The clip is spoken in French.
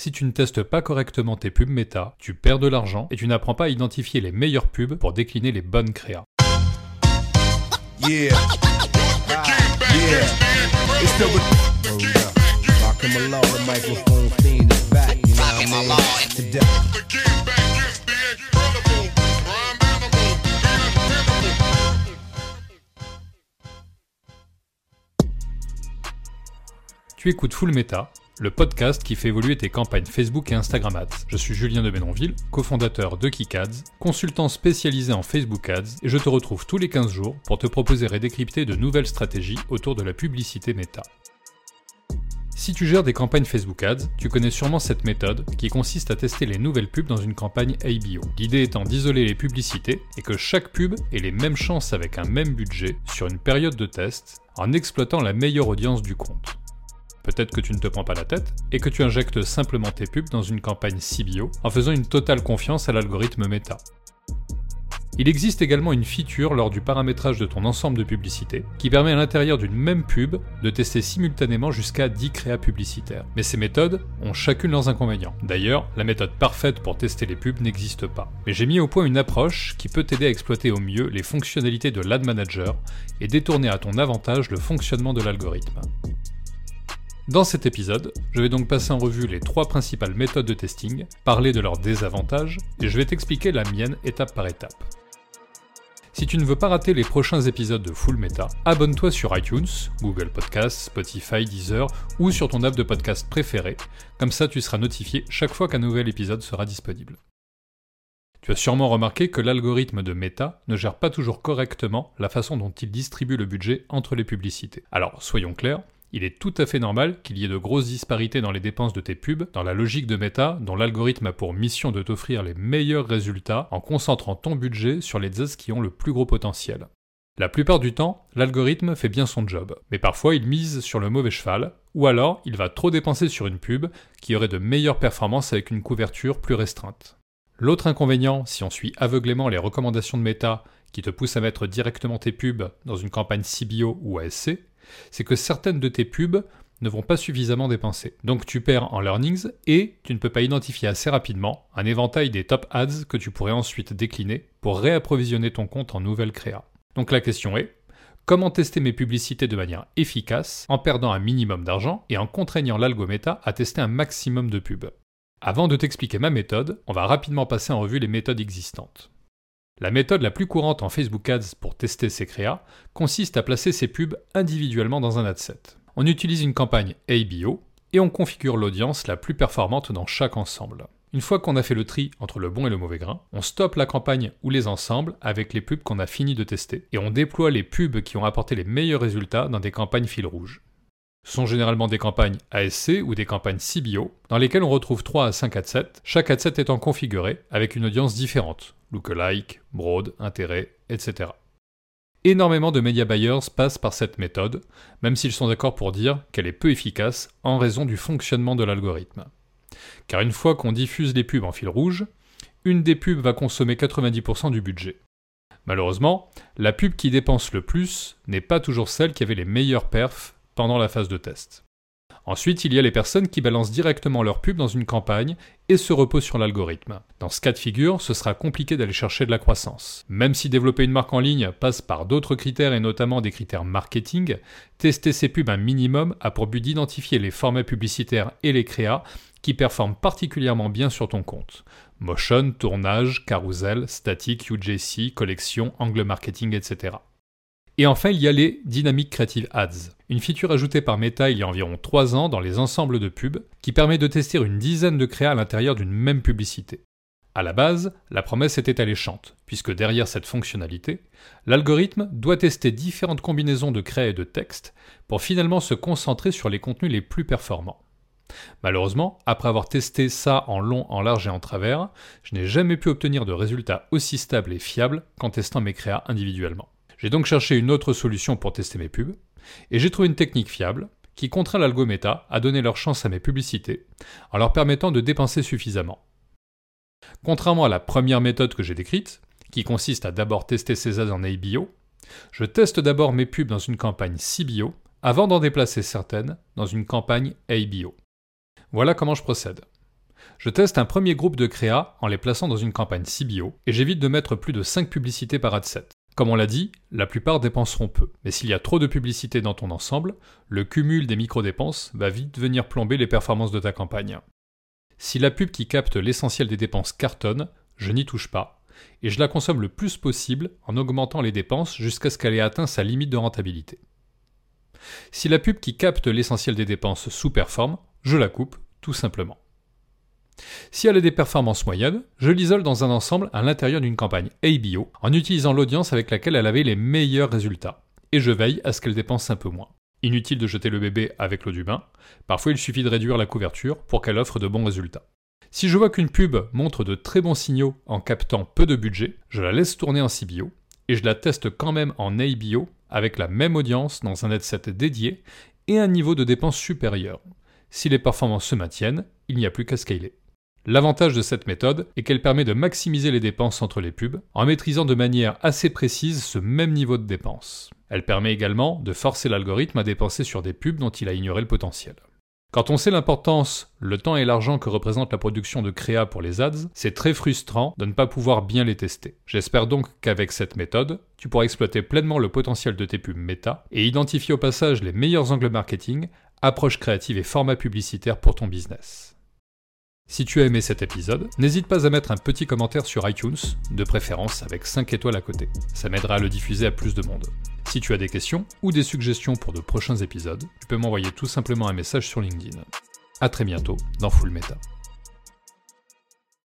Si tu ne testes pas correctement tes pubs méta, tu perds de l'argent et tu n'apprends pas à identifier les meilleures pubs pour décliner les bonnes créas. Yeah. Tu écoutes Full Meta, le podcast qui fait évoluer tes campagnes Facebook et Instagram Ads. Je suis Julien de Bénonville, cofondateur de KickAds, consultant spécialisé en Facebook Ads, et je te retrouve tous les 15 jours pour te proposer et décrypter de nouvelles stratégies autour de la publicité méta. Si tu gères des campagnes Facebook Ads, tu connais sûrement cette méthode qui consiste à tester les nouvelles pubs dans une campagne ABO. L'idée étant d'isoler les publicités et que chaque pub ait les mêmes chances avec un même budget sur une période de test en exploitant la meilleure audience du compte. Peut-être que tu ne te prends pas la tête et que tu injectes simplement tes pubs dans une campagne CBO en faisant une totale confiance à l'algorithme méta. Il existe également une feature lors du paramétrage de ton ensemble de publicités qui permet à l'intérieur d'une même pub de tester simultanément jusqu'à 10 créas publicitaires. Mais ces méthodes ont chacune leurs inconvénients. D'ailleurs, la méthode parfaite pour tester les pubs n'existe pas. Mais j'ai mis au point une approche qui peut t'aider à exploiter au mieux les fonctionnalités de l'Ad Manager et détourner à ton avantage le fonctionnement de l'algorithme. Dans cet épisode, je vais donc passer en revue les trois principales méthodes de testing, parler de leurs désavantages, et je vais t'expliquer la mienne étape par étape. Si tu ne veux pas rater les prochains épisodes de Full Meta, abonne-toi sur iTunes, Google Podcasts, Spotify, Deezer ou sur ton app de podcast préféré, comme ça tu seras notifié chaque fois qu'un nouvel épisode sera disponible. Tu as sûrement remarqué que l'algorithme de Meta ne gère pas toujours correctement la façon dont il distribue le budget entre les publicités. Alors, soyons clairs, il est tout à fait normal qu'il y ait de grosses disparités dans les dépenses de tes pubs, dans la logique de Meta, dont l'algorithme a pour mission de t'offrir les meilleurs résultats en concentrant ton budget sur les ads qui ont le plus gros potentiel. La plupart du temps, l'algorithme fait bien son job, mais parfois il mise sur le mauvais cheval, ou alors il va trop dépenser sur une pub qui aurait de meilleures performances avec une couverture plus restreinte. L'autre inconvénient, si on suit aveuglément les recommandations de Meta qui te poussent à mettre directement tes pubs dans une campagne CBO ou ASC, c'est que certaines de tes pubs ne vont pas suffisamment dépenser. Donc tu perds en learnings et tu ne peux pas identifier assez rapidement un éventail des top ads que tu pourrais ensuite décliner pour réapprovisionner ton compte en nouvelles créa. Donc la question est, comment tester mes publicités de manière efficace en perdant un minimum d'argent et en contraignant l'algometa à tester un maximum de pubs? Avant de t'expliquer ma méthode, on va rapidement passer en revue les méthodes existantes. La méthode la plus courante en Facebook Ads pour tester ces créas consiste à placer ces pubs individuellement dans un adset. On utilise une campagne ABO et on configure l'audience la plus performante dans chaque ensemble. Une fois qu'on a fait le tri entre le bon et le mauvais grain, on stoppe la campagne ou les ensembles avec les pubs qu'on a fini de tester et on déploie les pubs qui ont apporté les meilleurs résultats dans des campagnes fil rouge. Sont généralement des campagnes ASC ou des campagnes CBO, dans lesquelles on retrouve 3 à 5 adsets, chaque adset étant configuré avec une audience différente, lookalike, broad, intérêt, etc. Énormément de media buyers passent par cette méthode, même s'ils sont d'accord pour dire qu'elle est peu efficace en raison du fonctionnement de l'algorithme. Car une fois qu'on diffuse les pubs en fil rouge, une des pubs va consommer 90% du budget. Malheureusement, la pub qui dépense le plus n'est pas toujours celle qui avait les meilleurs perfs pendant la phase de test. Ensuite, il y a les personnes qui balancent directement leur pub dans une campagne et se reposent sur l'algorithme. Dans ce cas de figure, ce sera compliqué d'aller chercher de la croissance. Même si développer une marque en ligne passe par d'autres critères et notamment des critères marketing, tester ces pubs un minimum a pour but d'identifier les formats publicitaires et les créas qui performent particulièrement bien sur ton compte. Motion, tournage, carousel, statique, UJC, collection, angle marketing, etc. Et enfin, il y a les Dynamic Creative Ads, une feature ajoutée par Meta il y a environ 3 ans dans les ensembles de pubs qui permet de tester une dizaine de créas à l'intérieur d'une même publicité. À la base, la promesse était alléchante, puisque derrière cette fonctionnalité, l'algorithme doit tester différentes combinaisons de créas et de textes pour finalement se concentrer sur les contenus les plus performants. Malheureusement, après avoir testé ça en long, en large et en travers, je n'ai jamais pu obtenir de résultats aussi stables et fiables qu'en testant mes créas individuellement. J'ai donc cherché une autre solution pour tester mes pubs, et j'ai trouvé une technique fiable qui contraint l'algometa à donner leur chance à mes publicités en leur permettant de dépenser suffisamment. Contrairement à la première méthode que j'ai décrite, qui consiste à d'abord tester ces ads en ABO, je teste d'abord mes pubs dans une campagne CBO avant d'en déplacer certaines dans une campagne ABO. Voilà comment je procède. Je teste un premier groupe de créa en les plaçant dans une campagne CBO et j'évite de mettre plus de 5 publicités par ad set. Comme on l'a dit, la plupart dépenseront peu, mais s'il y a trop de publicité dans ton ensemble, le cumul des micro-dépenses va vite venir plomber les performances de ta campagne. Si la pub qui capte l'essentiel des dépenses cartonne, je n'y touche pas, et je la consomme le plus possible en augmentant les dépenses jusqu'à ce qu'elle ait atteint sa limite de rentabilité. Si la pub qui capte l'essentiel des dépenses sous-performe, je la coupe, tout simplement. Si elle a des performances moyennes, je l'isole dans un ensemble à l'intérieur d'une campagne ABO en utilisant l'audience avec laquelle elle avait les meilleurs résultats. Et je veille à ce qu'elle dépense un peu moins. Inutile de jeter le bébé avec l'eau du bain, parfois il suffit de réduire la couverture pour qu'elle offre de bons résultats. Si je vois qu'une pub montre de très bons signaux en captant peu de budget, je la laisse tourner en CBO et je la teste quand même en ABO avec la même audience dans un headset dédié et un niveau de dépense supérieur. Si les performances se maintiennent, il n'y a plus qu'à scaler. L'avantage de cette méthode est qu'elle permet de maximiser les dépenses entre les pubs en maîtrisant de manière assez précise ce même niveau de dépenses. Elle permet également de forcer l'algorithme à dépenser sur des pubs dont il a ignoré le potentiel. Quand on sait l'importance, le temps et l'argent que représente la production de créa pour les ads, c'est très frustrant de ne pas pouvoir bien les tester. J'espère donc qu'avec cette méthode, tu pourras exploiter pleinement le potentiel de tes pubs méta et identifier au passage les meilleurs angles marketing, approches créatives et formats publicitaires pour ton business. Si tu as aimé cet épisode, n'hésite pas à mettre un petit commentaire sur iTunes, de préférence avec 5 étoiles à côté. Ça m'aidera à le diffuser à plus de monde. Si tu as des questions ou des suggestions pour de prochains épisodes, tu peux m'envoyer tout simplement un message sur LinkedIn. A très bientôt dans Full Meta.